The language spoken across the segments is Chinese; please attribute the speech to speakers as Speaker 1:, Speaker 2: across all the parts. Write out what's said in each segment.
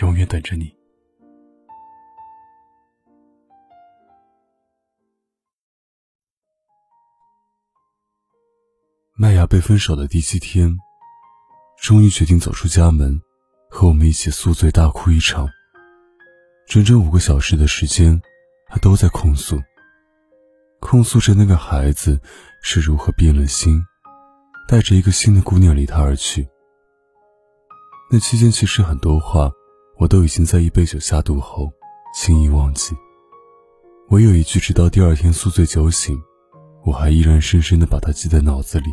Speaker 1: 永远等着你。麦芽被分手的第七天，终于决定走出家门，和我们一起宿醉大哭一场。整整五个小时的时间，他都在控诉，控诉着那个孩子是如何变了心，带着一个新的姑娘离他而去。那期间，其实很多话，我都已经在一杯酒下肚后轻易忘记，唯有一句，直到第二天宿醉酒醒，我还依然深深的把它记在脑子里。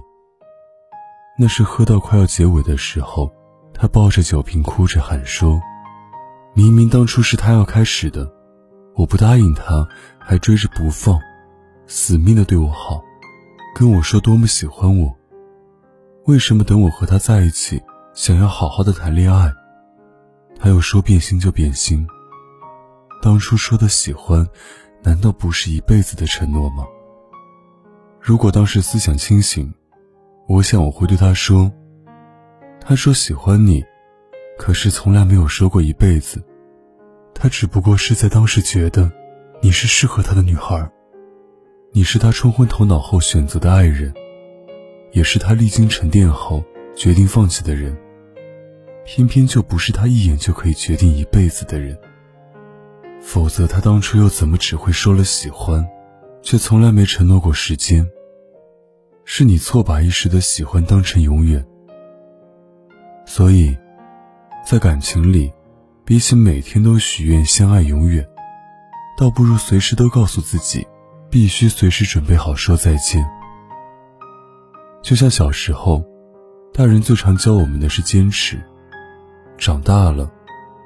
Speaker 1: 那是喝到快要结尾的时候，他抱着酒瓶哭着喊说：“明明当初是他要开始的，我不答应他，还追着不放，死命的对我好，跟我说多么喜欢我。为什么等我和他在一起，想要好好的谈恋爱，他又说变心就变心？当初说的喜欢，难道不是一辈子的承诺吗？如果当时思想清醒。”我想我会对他说：“他说喜欢你，可是从来没有说过一辈子。他只不过是在当时觉得你是适合他的女孩，你是他冲昏头脑后选择的爱人，也是他历经沉淀后决定放弃的人。偏偏就不是他一眼就可以决定一辈子的人。否则他当初又怎么只会说了喜欢，却从来没承诺过时间？”是你错把一时的喜欢当成永远，所以，在感情里，比起每天都许愿相爱永远，倒不如随时都告诉自己，必须随时准备好说再见。就像小时候，大人最常教我们的是坚持，长大了，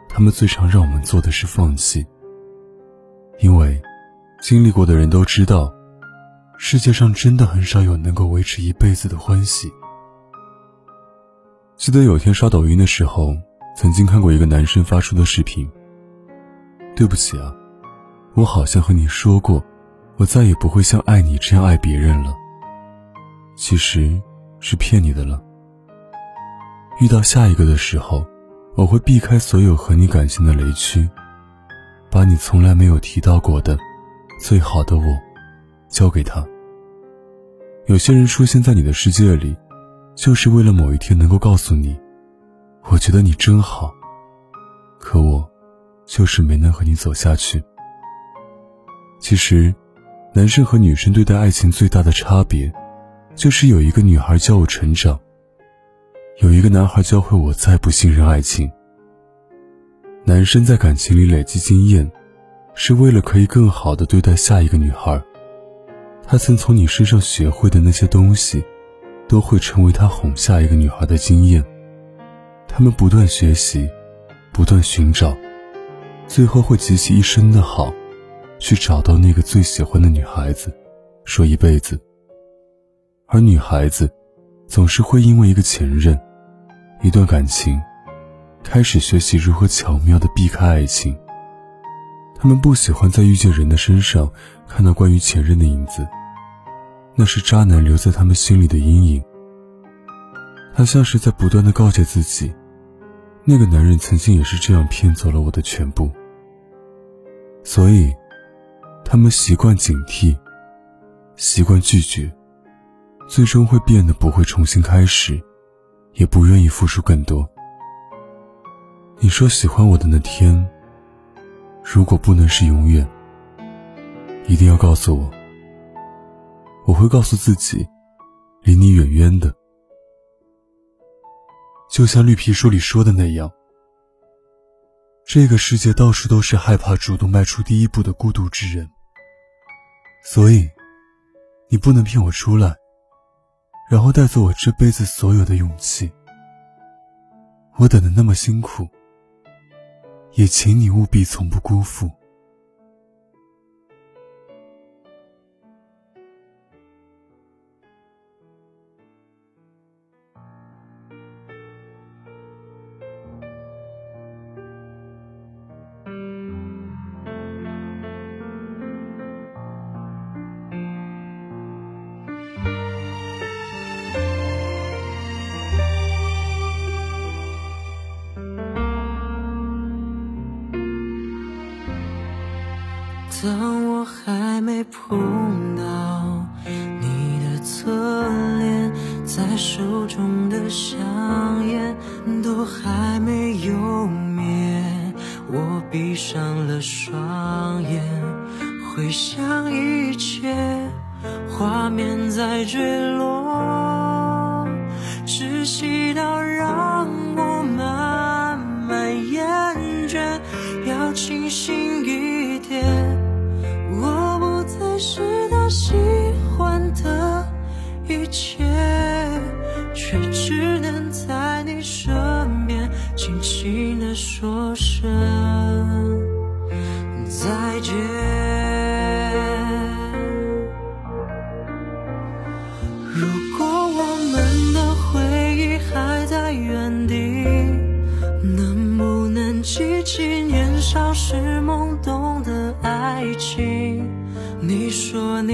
Speaker 1: 他们最常让我们做的是放弃。因为，经历过的人都知道。世界上真的很少有能够维持一辈子的欢喜。记得有天刷抖音的时候，曾经看过一个男生发出的视频。对不起啊，我好像和你说过，我再也不会像爱你这样爱别人了。其实，是骗你的了。遇到下一个的时候，我会避开所有和你感情的雷区，把你从来没有提到过的最好的我，交给他。有些人出现在你的世界里，就是为了某一天能够告诉你：“我觉得你真好。”可我，就是没能和你走下去。其实，男生和女生对待爱情最大的差别，就是有一个女孩叫我成长，有一个男孩教会我再不信任爱情。男生在感情里累积经验，是为了可以更好的对待下一个女孩。他曾从你身上学会的那些东西，都会成为他哄下一个女孩的经验。他们不断学习，不断寻找，最后会集齐一生的好，去找到那个最喜欢的女孩子，说一辈子。而女孩子，总是会因为一个前任，一段感情，开始学习如何巧妙地避开爱情。他们不喜欢在遇见人的身上看到关于前任的影子，那是渣男留在他们心里的阴影。他像是在不断的告诫自己，那个男人曾经也是这样骗走了我的全部。所以，他们习惯警惕，习惯拒绝，最终会变得不会重新开始，也不愿意付出更多。你说喜欢我的那天。如果不能是永远，一定要告诉我。我会告诉自己，离你远远的。就像绿皮书里说的那样，这个世界到处都是害怕主动迈出第一步的孤独之人。所以，你不能骗我出来，然后带走我这辈子所有的勇气。我等的那么辛苦，也请你务必从不辜负。
Speaker 2: 当我还没碰到你的侧脸，在手中的香烟都还没有灭，我闭上了双眼，回想一切画面在坠落，窒息到让是他喜欢的一切，却只能在你身边轻轻地说声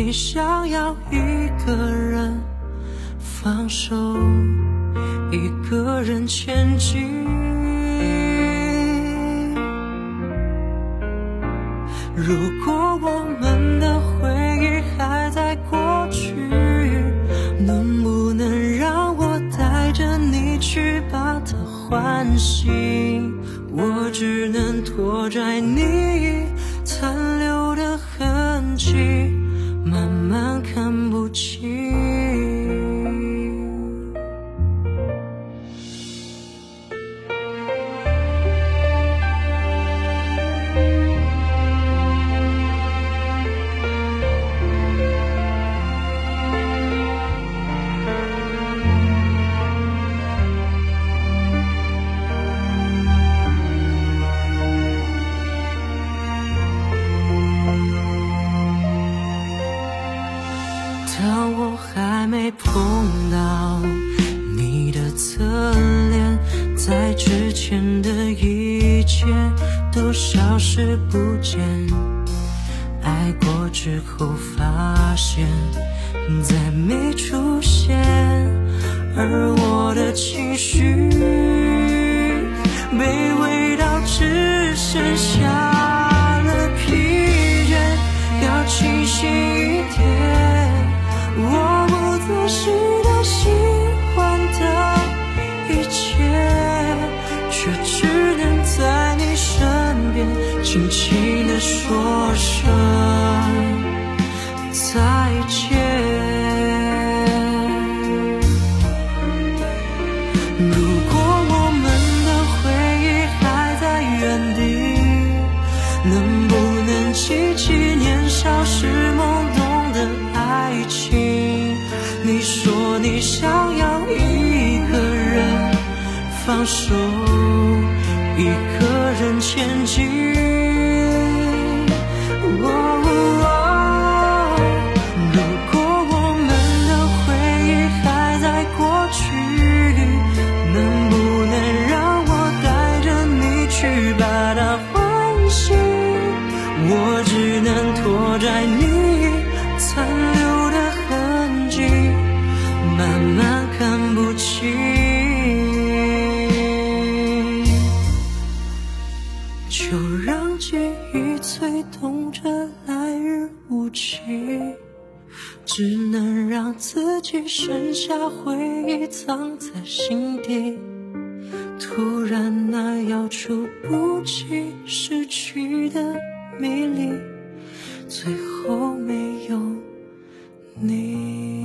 Speaker 2: 你想要一个人放手，一个人前进。如果我们的回忆还在过去，能不能让我带着你去把它唤醒？我只能拖拽你残留的痕迹，慢慢看不清。碰到你的侧脸，在之前的一切都消失不见。爱过之后发现再没出现，而我的情绪轻轻地说声再见。如果我们的回忆还在原地，能不能记起年少时懵懂的爱情？你说你想要一个人放手，一个人前进。如剩下回忆藏在心底，突然那要猝不及失去的迷离，最后没有你。